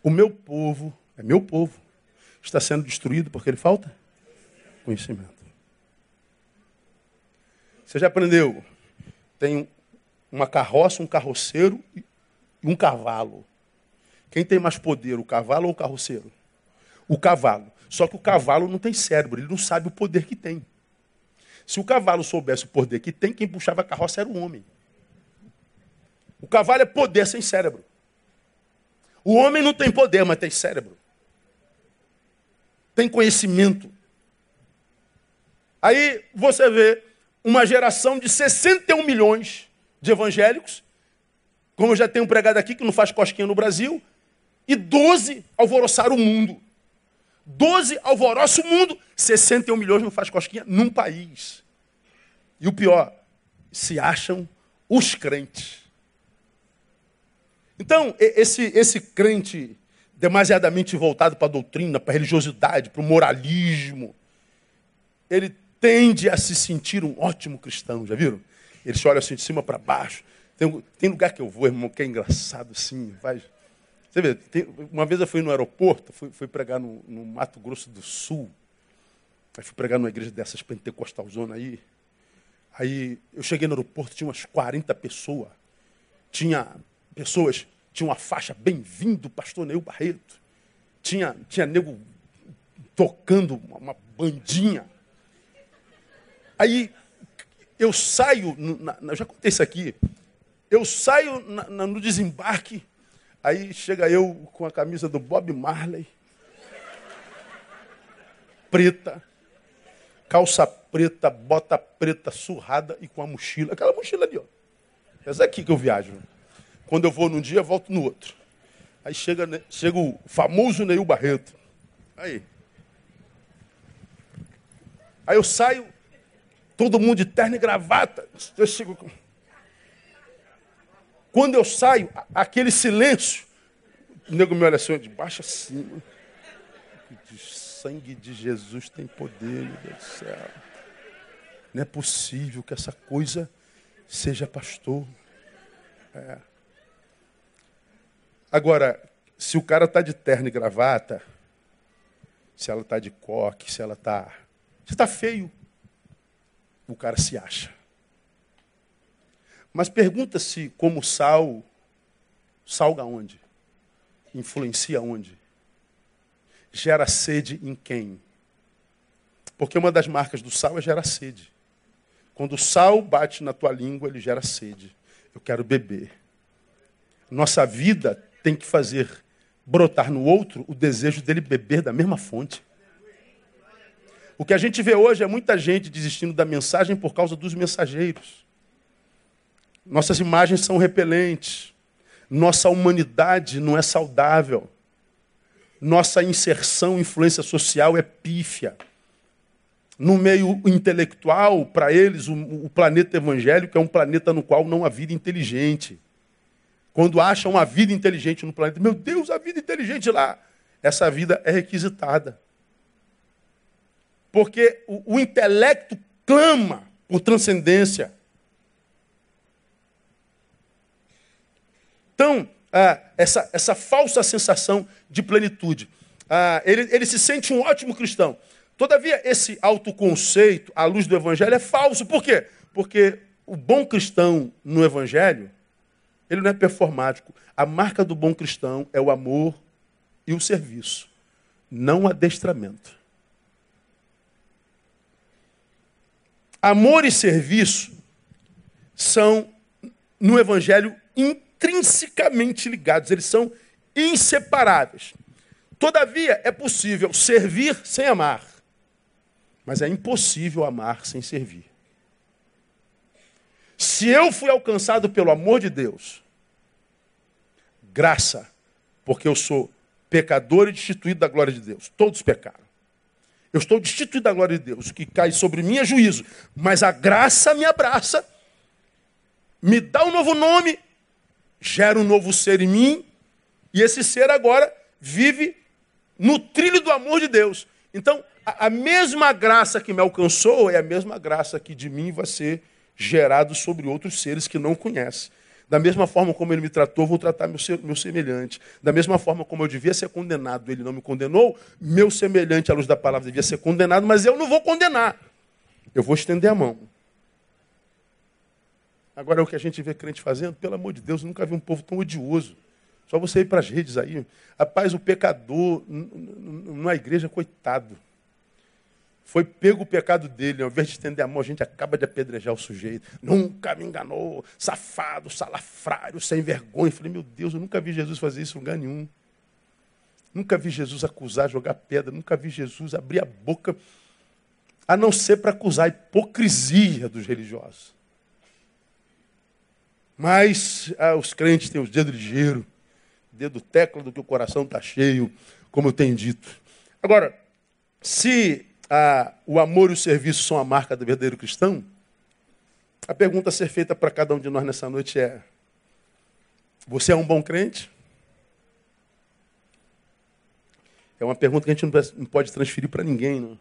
O meu povo, é meu povo, está sendo destruído porque ele falta conhecimento. Você já aprendeu? Tem uma carroça, um carroceiro e um cavalo. Quem tem mais poder, o cavalo ou o carroceiro? O cavalo. Só que o cavalo não tem cérebro, ele não sabe o poder que tem. Se o cavalo soubesse o poder que tem, quem puxava a carroça era o homem. O cavalo é poder sem cérebro. O homem não tem poder, mas tem cérebro. Tem conhecimento. Aí você vê uma geração de 61 milhões de evangélicos, como eu já tenho pregado aqui, que não faz cosquinha no Brasil, e 12 alvoroçaram o mundo. 12 alvoroçam o mundo, 61 milhões não faz cosquinha num país. E o pior, se acham os crentes. Então, esse, esse crente demasiadamente voltado para a doutrina, para a religiosidade, para o moralismo, ele tende a se sentir um ótimo cristão, já viram? Ele se olha assim de cima para baixo. Tem, tem, lugar que eu vou, irmão, que é engraçado assim. Vai. Você vê, tem, uma vez eu fui no aeroporto, fui, fui pregar no, no, Mato Grosso do Sul. Aí fui pregar numa igreja dessas pentecostalzona aí. Aí eu cheguei no aeroporto, tinha umas 40 pessoas. Tinha pessoas, tinha uma faixa bem-vindo, pastor Neil Barreto. Tinha, tinha nego tocando uma, uma bandinha. Aí eu saio, na, na, já contei isso aqui, eu saio na, no desembarque, aí chega eu com a camisa do Bob Marley, preta, calça preta, bota preta surrada e com a mochila, aquela mochila ali, ó. Essa aqui que eu viajo. Quando eu vou num dia, volto no outro. Aí chega, chega o famoso Neil Barreto. Aí. Aí eu saio, todo mundo de terno e gravata. Quando eu saio, aquele silêncio, o nego me olha assim, de baixo acima. O sangue de Jesus tem poder, meu Deus do céu. Não é possível que essa coisa seja pastor. É. Agora, se o cara está de terno e gravata, se ela está de coque, se ela está. Se está feio, o cara se acha. Mas pergunta-se como sal, salga onde? Influencia onde? Gera sede em quem? Porque uma das marcas do sal é gerar sede. Quando o sal bate na tua língua, ele gera sede. Eu quero beber. Nossa vida tem que fazer brotar no outro o desejo dele beber da mesma fonte. O que a gente vê hoje é muita gente desistindo da mensagem por causa dos mensageiros. Nossas imagens são repelentes. Nossa humanidade não é saudável. Nossa inserção, influência social é pífia. No meio intelectual, para eles, o, o, planeta evangélico é um planeta no qual não há vida inteligente. Quando acham uma vida inteligente no planeta, meu Deus, a vida inteligente lá. Essa vida é requisitada. Porque o, o intelecto clama por transcendência. Então, ah, essa, essa falsa sensação de plenitude. Ah, ele, ele se sente um ótimo cristão. Todavia, esse autoconceito, à luz do Evangelho, é falso. Por quê? Porque o bom cristão no Evangelho, ele não é performático. A marca do bom cristão é o amor e o serviço, não o adestramento. Amor e serviço são, no Evangelho, intrinsecamente ligados, eles são inseparáveis. Todavia, é possível servir sem amar, mas é impossível amar sem servir. Se eu fui alcançado pelo amor de Deus, graça, porque eu sou pecador e destituído da glória de Deus. Todos pecaram. Eu estou destituído da glória de Deus. Que cai sobre mim é juízo. Mas a graça me abraça, me dá um novo nome, gera um novo ser em mim, e esse ser agora vive no trilho do amor de Deus. Então, a, a mesma graça que me alcançou é a mesma graça que de mim vai ser gerado sobre outros seres que não conhecem. Da mesma forma como ele me tratou, vou tratar meu, meu semelhante. Da mesma forma como eu devia ser condenado, ele não me condenou, meu semelhante à luz da palavra devia ser condenado, mas eu não vou condenar. Eu vou estender a mão. Agora, é o que a gente vê crente fazendo, pelo amor de Deus, eu nunca vi um povo tão odioso. Só você ir para as redes aí. Rapaz, o pecador, na igreja, coitado. Foi pego o pecado dele, ao invés de estender a mão, a gente acaba de apedrejar o sujeito. Nunca me enganou, safado, salafrário, sem vergonha. Falei, meu Deus, eu nunca vi Jesus fazer isso em lugar nenhum. Nunca vi Jesus acusar, jogar pedra, nunca vi Jesus abrir a boca, a não ser para acusar a hipocrisia dos religiosos. Mas ah, os crentes têm os dedos ligeiros, dedo tecla do que o coração está cheio, como eu tenho dito. Agora, se o amor e o serviço são a marca do verdadeiro cristão, a pergunta a ser feita para cada um de nós nessa noite é: Você é um bom crente? É uma pergunta que a gente não pode transferir para ninguém. Não.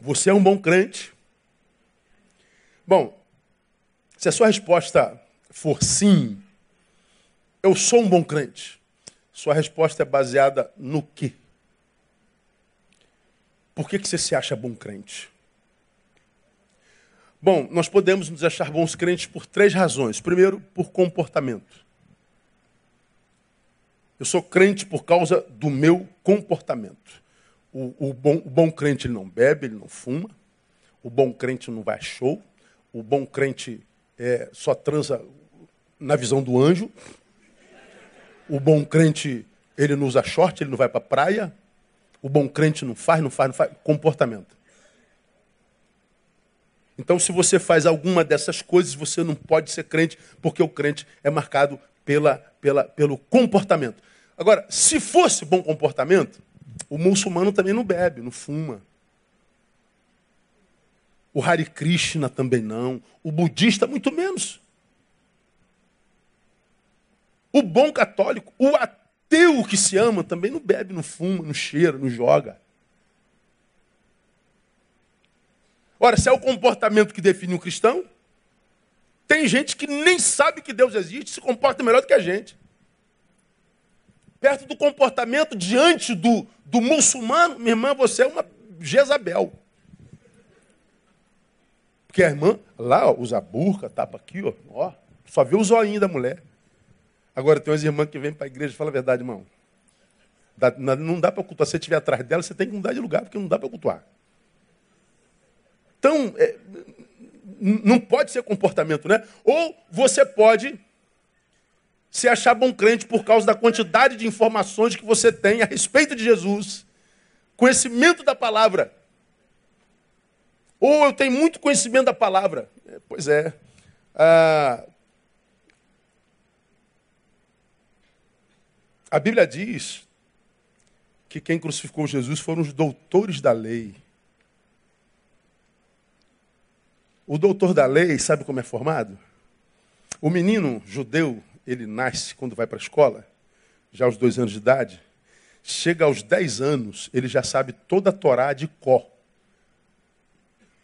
Você é um bom crente? Bom, se a sua resposta for sim, eu sou um bom crente, sua resposta é baseada no quê? Por que, que você se acha bom crente? Bom, nós podemos nos achar bons crentes por três razões. Primeiro, por comportamento. Eu sou crente por causa do meu comportamento. O, o, bom, o bom crente não bebe, ele não fuma. O bom crente não vai a show. O bom crente é, só transa na visão do anjo. O bom crente ele não usa short, ele não vai para a praia. O bom crente não faz, não faz, não faz. Comportamento. Então, se você faz alguma dessas coisas, você não pode ser crente, porque o crente é marcado pela, pela, pelo comportamento. Agora, se fosse bom comportamento, o muçulmano também não bebe, não fuma. O Hare Krishna também não. O budista, muito menos. O bom católico, o ateu, ateu que se ama também não bebe, não fuma, não cheira, não joga. Ora, se é o comportamento que define um cristão, tem gente que nem sabe que Deus existe, se comporta melhor do que a gente. Perto do comportamento diante do, do muçulmano, minha irmã, você é uma Jezabel. Porque a irmã lá ó, usa burca, tapa aqui, ó, ó, só vê o zoinho da mulher. Agora tem umas irmãs que vêm para a igreja e falam a verdade, irmão. Dá, não dá para cultuar. Se você estiver atrás dela, você tem que mudar de lugar, porque não dá para cultuar. Então, é, não pode ser comportamento, né? Ou você pode se achar bom crente por causa da quantidade de informações que você tem a respeito de Jesus, conhecimento da palavra. Ou eu tenho muito conhecimento da palavra. É, pois é. Ah, a Bíblia diz que quem crucificou Jesus foram os doutores da lei. O doutor da lei, sabe como é formado? O menino judeu, ele nasce quando vai para a escola, já aos dois anos de idade. Chega aos dez anos, ele já sabe toda a Torá de có.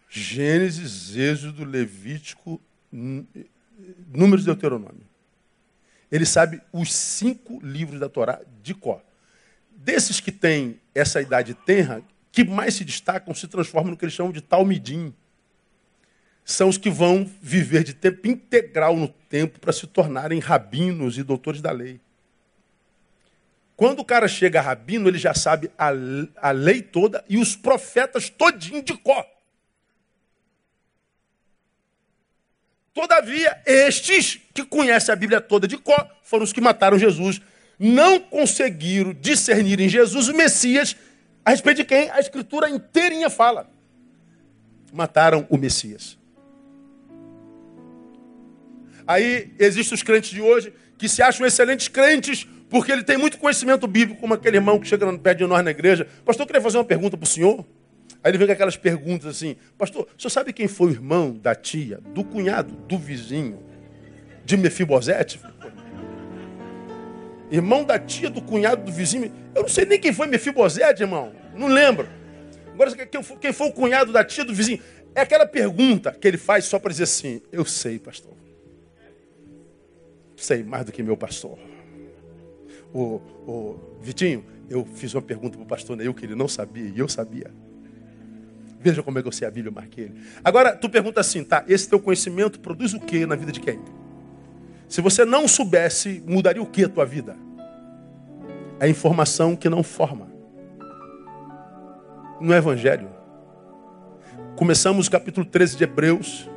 Gênesis, Êxodo, Levítico, Números de Deuteronômio. Ele sabe os cinco livros da Torá de có. Desses que têm essa idade tenra, que mais se destacam se transformam no que eles chamam de talmidim são os que vão viver de tempo integral no tempo para se tornarem rabinos e doutores da lei. Quando o cara chega a rabino, ele já sabe a, a lei toda e os profetas todinho de có. Todavia, estes que conhecem a Bíblia toda de có foram os que mataram Jesus. Não conseguiram discernir em Jesus o Messias, a respeito de quem a Escritura inteirinha fala. Mataram o Messias. Aí existem os crentes de hoje que se acham excelentes crentes porque ele tem muito conhecimento bíblico, como aquele irmão que chega perto de nós na igreja. Pastor, eu queria fazer uma pergunta para o senhor. Aí ele vem com aquelas perguntas assim: Pastor, o senhor sabe quem foi o irmão da tia, do cunhado, do vizinho, de Mefibosete? Irmão da tia, do cunhado, do vizinho. Eu não sei nem quem foi Mefibosete, irmão. Não lembro. Agora, quem foi o cunhado da tia, do vizinho? É aquela pergunta que ele faz só para dizer assim: Eu sei, pastor sei mais do que meu pastor. O, o Vitinho, eu fiz uma pergunta para o pastor Neil que ele não sabia e eu sabia. Veja como é que eu sei a Bíblia, eu marquei ele. Agora, tu pergunta assim, tá, esse teu conhecimento produz o que na vida de quem? Se você não soubesse, mudaria o que a tua vida? É informação que não forma. No é Evangelho. Começamos o capítulo 13 de Hebreus.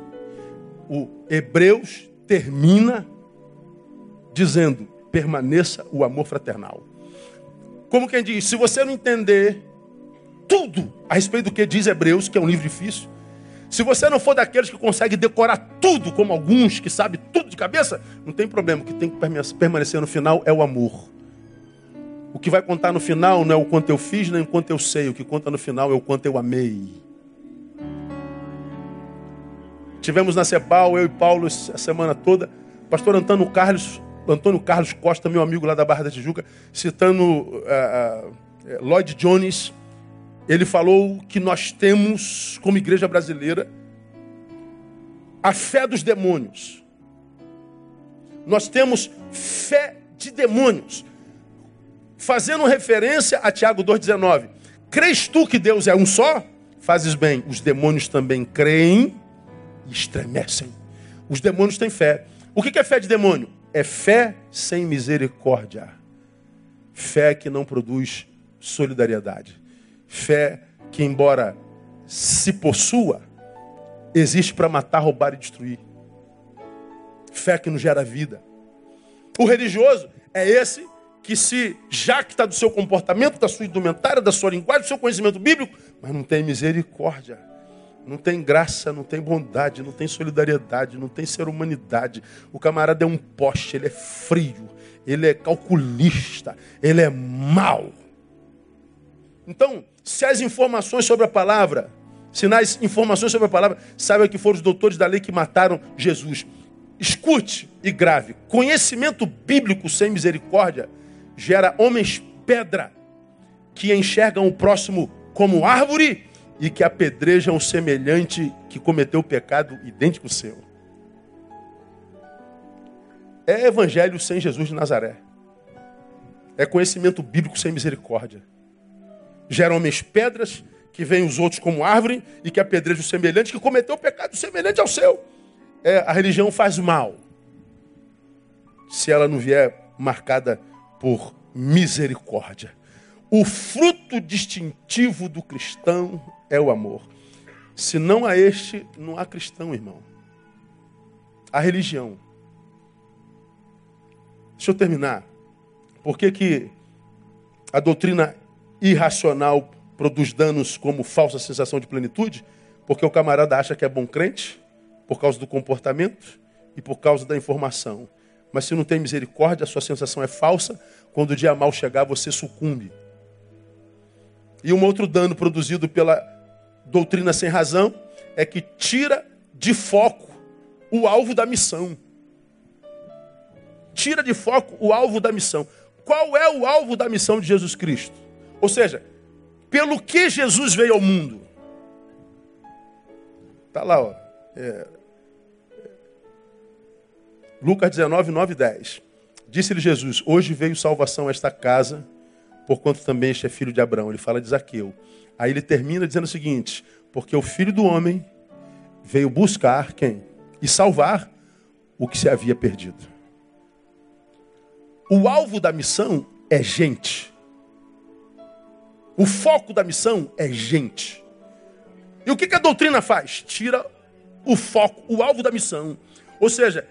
O Hebreus termina dizendo: permaneça o amor fraternal. Como quem diz, se você não entender tudo a respeito do que diz Hebreus, que é um livro difícil, se você não for daqueles que consegue decorar tudo, como alguns que sabem tudo de cabeça, não tem problema. O que tem que permanecer no final é o amor. O que vai contar no final não é o quanto eu fiz, nem o quanto eu sei. O que conta no final é o quanto eu amei. Tivemos na Cepal, eu e Paulo, a semana toda. Pastor Antônio Carlos Antônio Carlos Costa, meu amigo lá da Barra da Tijuca, citando uh, uh, Lloyd Jones, ele falou que nós temos, como igreja brasileira, a fé dos demônios. Nós temos fé de demônios. Fazendo referência a Tiago 2,19. Crês tu que Deus é um só? Fazes bem. Os demônios também creem e estremecem. Os demônios têm fé. O que é fé de demônio? é fé sem misericórdia. Fé que não produz solidariedade. Fé que, embora se possua, existe para matar, roubar e destruir. Fé que não gera vida. O religioso é esse que se jacta do seu comportamento, da sua indumentária, da sua linguagem, do seu conhecimento bíblico, mas não tem misericórdia. Não tem graça, não tem bondade, não tem solidariedade, não tem ser humanidade. O camarada é um poste, ele é frio, ele é calculista, ele é mau. Então, se as informações sobre a palavra, se nas informações sobre a palavra, saiba que foram os doutores da lei que mataram Jesus. Escute e grave. Conhecimento bíblico sem misericórdia gera homens pedra que enxergam o próximo como árvore e que apedrejam o semelhante que cometeu o pecado idêntico ao seu. É evangelho sem Jesus de Nazaré. É conhecimento bíblico sem misericórdia. Geram homens pedras, que veem os outros como árvore e que apedrejam o semelhante, que cometeu o pecado semelhante ao seu. É, a religião faz mal. Se ela não vier marcada por misericórdia. O fruto distintivo do cristão é o amor. Se não há este, não há cristão, irmão. A religião. Deixa eu terminar. Por que, que a doutrina irracional produz danos como falsa sensação de plenitude? Porque o camarada acha que é bom crente, por causa do comportamento e por causa da informação. Mas se não tem misericórdia, a sua sensação é falsa. Quando o dia mal chegar, você sucumbe. E um outro dano produzido pela doutrina sem razão é que tira de foco o alvo da missão. Tira de foco o alvo da missão. Qual é o alvo da missão de Jesus Cristo? Ou seja, pelo que Jesus veio ao mundo. Está lá, ó. É, Lucas 19, 9 e 10. Disse-lhe Jesus: Hoje veio salvação a esta casa, porquanto também este é filho de Abraão. Ele fala de Zaqueu. Aí ele termina dizendo o seguinte: Porque o filho do homem veio buscar quem? E salvar o que se havia perdido. O alvo da missão é gente. O foco da missão é gente. E o que, a doutrina faz? Tira o foco, o alvo da missão. Ou seja,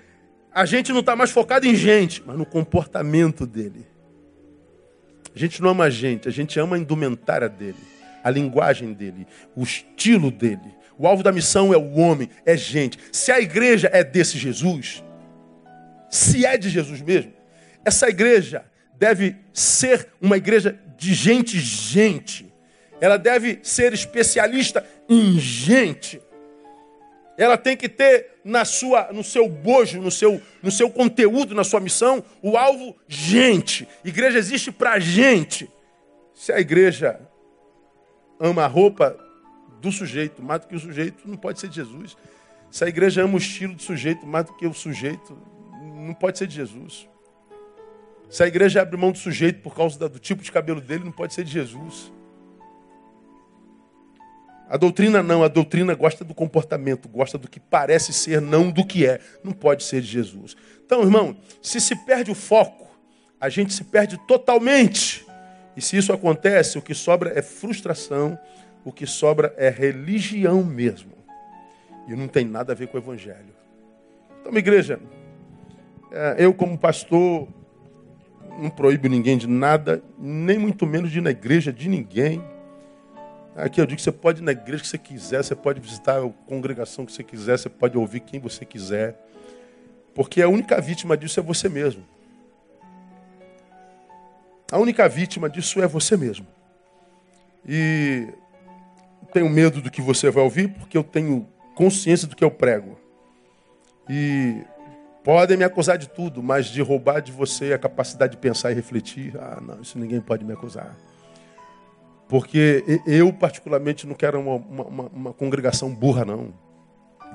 a gente não está mais focado em gente, mas no comportamento dele. A gente não ama a gente, a gente ama a indumentária dele, a linguagem dele, o estilo dele. O alvo da missão é o homem, é gente. Se a igreja é desse Jesus, se é de Jesus mesmo, essa igreja deve ser uma igreja de gente, gente. Ela deve ser especialista em gente ela tem que ter na sua, no seu bojo, no seu, no seu conteúdo, na sua missão, o alvo gente. Igreja existe para gente. Se a igreja ama a roupa do sujeito mais do que o sujeito, não pode ser de Jesus. Se a igreja ama o estilo do sujeito mais do que o sujeito, não pode ser de Jesus. Se a igreja abre mão do sujeito por causa do tipo de cabelo dele, não pode ser de Jesus. A doutrina não, a doutrina gosta do comportamento, gosta do que parece ser, não do que é. Não pode ser de Jesus. Então, irmão, se se perde o foco, a gente se perde totalmente. E se isso acontece, o que sobra é frustração, o que sobra é religião mesmo. E não tem nada a ver com o evangelho. Então, igreja, é, eu como pastor não proíbo ninguém de nada, nem muito menos de ir na igreja de ninguém. Aqui eu digo que você pode ir na igreja que você quiser, você pode visitar a congregação que você quiser, você pode ouvir quem você quiser. Porque a única vítima disso é você mesmo. A única vítima disso é você mesmo. E tenho medo do que você vai ouvir, porque eu tenho consciência do que eu prego. E podem me acusar de tudo, mas de roubar de você a capacidade de pensar e refletir, ah, não, isso ninguém pode me acusar. Porque eu, particularmente, não quero uma, uma, uma congregação burra, não.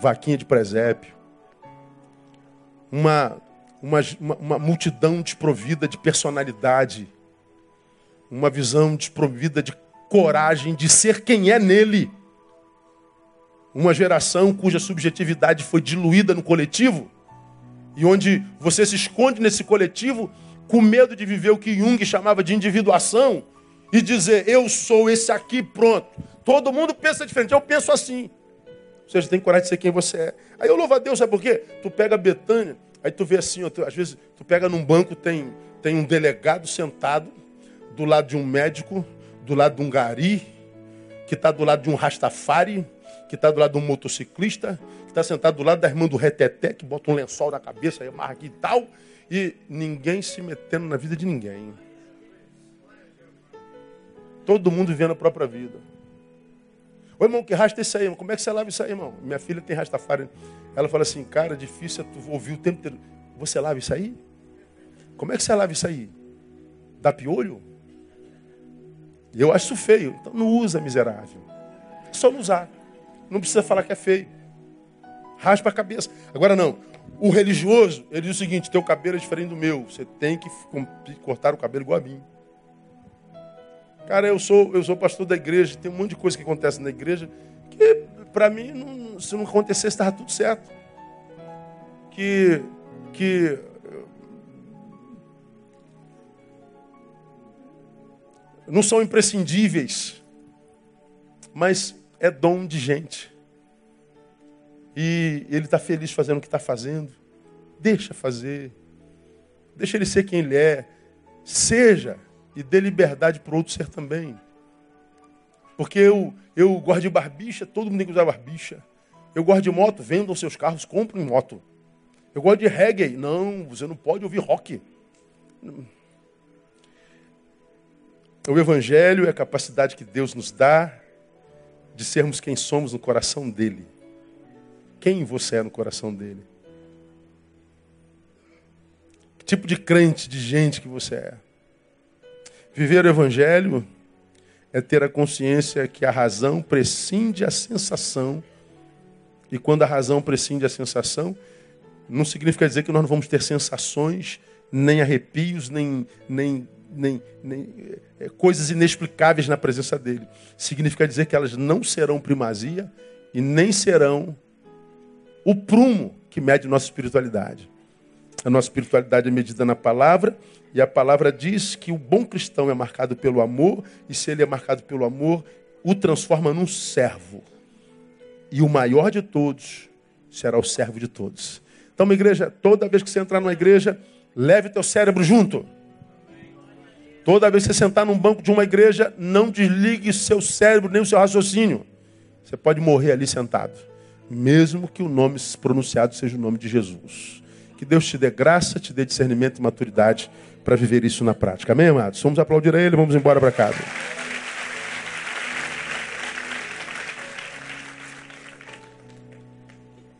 Vaquinha de presépio. Uma, uma, uma multidão desprovida de personalidade. Uma visão desprovida de coragem de ser quem é nele. Uma geração cuja subjetividade foi diluída no coletivo. E onde você se esconde nesse coletivo com medo de viver o que Jung chamava de individuação e dizer, eu sou esse aqui, pronto. Todo mundo pensa diferente, eu penso assim. Ou seja, tem coragem de ser quem você é. Aí eu louvo a Deus, sabe por quê? Tu pega a Betânia, aí tu vê assim, ó, tu, às vezes tu pega num banco, tem, tem um delegado sentado do lado de um médico, do lado de um gari, que está do lado de um rastafari, que está do lado de um motociclista, está sentado do lado da irmã do reteté, que bota um lençol na cabeça, amarra aqui e tal, e ninguém se metendo na vida de ninguém. Todo mundo vivendo a própria vida. Ô irmão, que rasta isso aí, irmão? Como é que você lava isso aí, irmão? Minha filha tem rastafari. Ela fala assim, cara, difícil é tu ouvir o tempo inteiro. Você lava isso aí? Como é que você lava isso aí? Dá piolho? Eu acho isso feio. Então não usa, miserável. É só não usar. Não precisa falar que é feio. Raspa a cabeça. Agora não. O religioso, ele diz o seguinte: teu cabelo é diferente do meu. Você tem que cortar o cabelo igual a mim. Cara, eu sou, eu sou pastor da igreja. Tem um monte de coisa que acontece na igreja que, para mim, não, se não acontecesse, estava tudo certo. Que, que não são imprescindíveis, mas é dom de gente. E ele está feliz fazendo o que está fazendo. Deixa fazer. Deixa ele ser quem ele é. Seja e dê liberdade para o outro ser também. Porque eu, eu gosto de barbicha, todo mundo tem que usar barbicha. Eu gosto de moto, vendam seus carros, comprem moto. Eu gosto de reggae. Não, você não pode ouvir rock. O Evangelho é a capacidade que Deus nos dá de sermos quem somos no coração dele. Quem você é no coração dele? Que tipo de crente, de gente que você é? Viver o Evangelho é ter a consciência que a razão prescinde a sensação. E quando a razão prescinde a sensação, não significa dizer que nós não vamos ter sensações, nem arrepios, nem, nem nem, nem é, coisas inexplicáveis na presença dele. Significa dizer que elas não serão primazia e nem serão o prumo que mede nossa espiritualidade. A nossa espiritualidade é medida na palavra, e a palavra diz que o bom cristão é marcado pelo amor, e se ele é marcado pelo amor, o transforma num servo. E o maior de todos será o servo de todos. Então, uma igreja, toda vez que você entrar numa igreja, leve teu cérebro junto. Toda vez que você sentar num banco de uma igreja, não desligue seu cérebro nem o seu raciocínio. Você pode morrer ali sentado, mesmo que o nome pronunciado seja o nome de Jesus. Que Deus te dê graça, te dê discernimento e maturidade para viver isso na prática. Amém, amados? Vamos aplaudir a Ele, vamos embora para casa.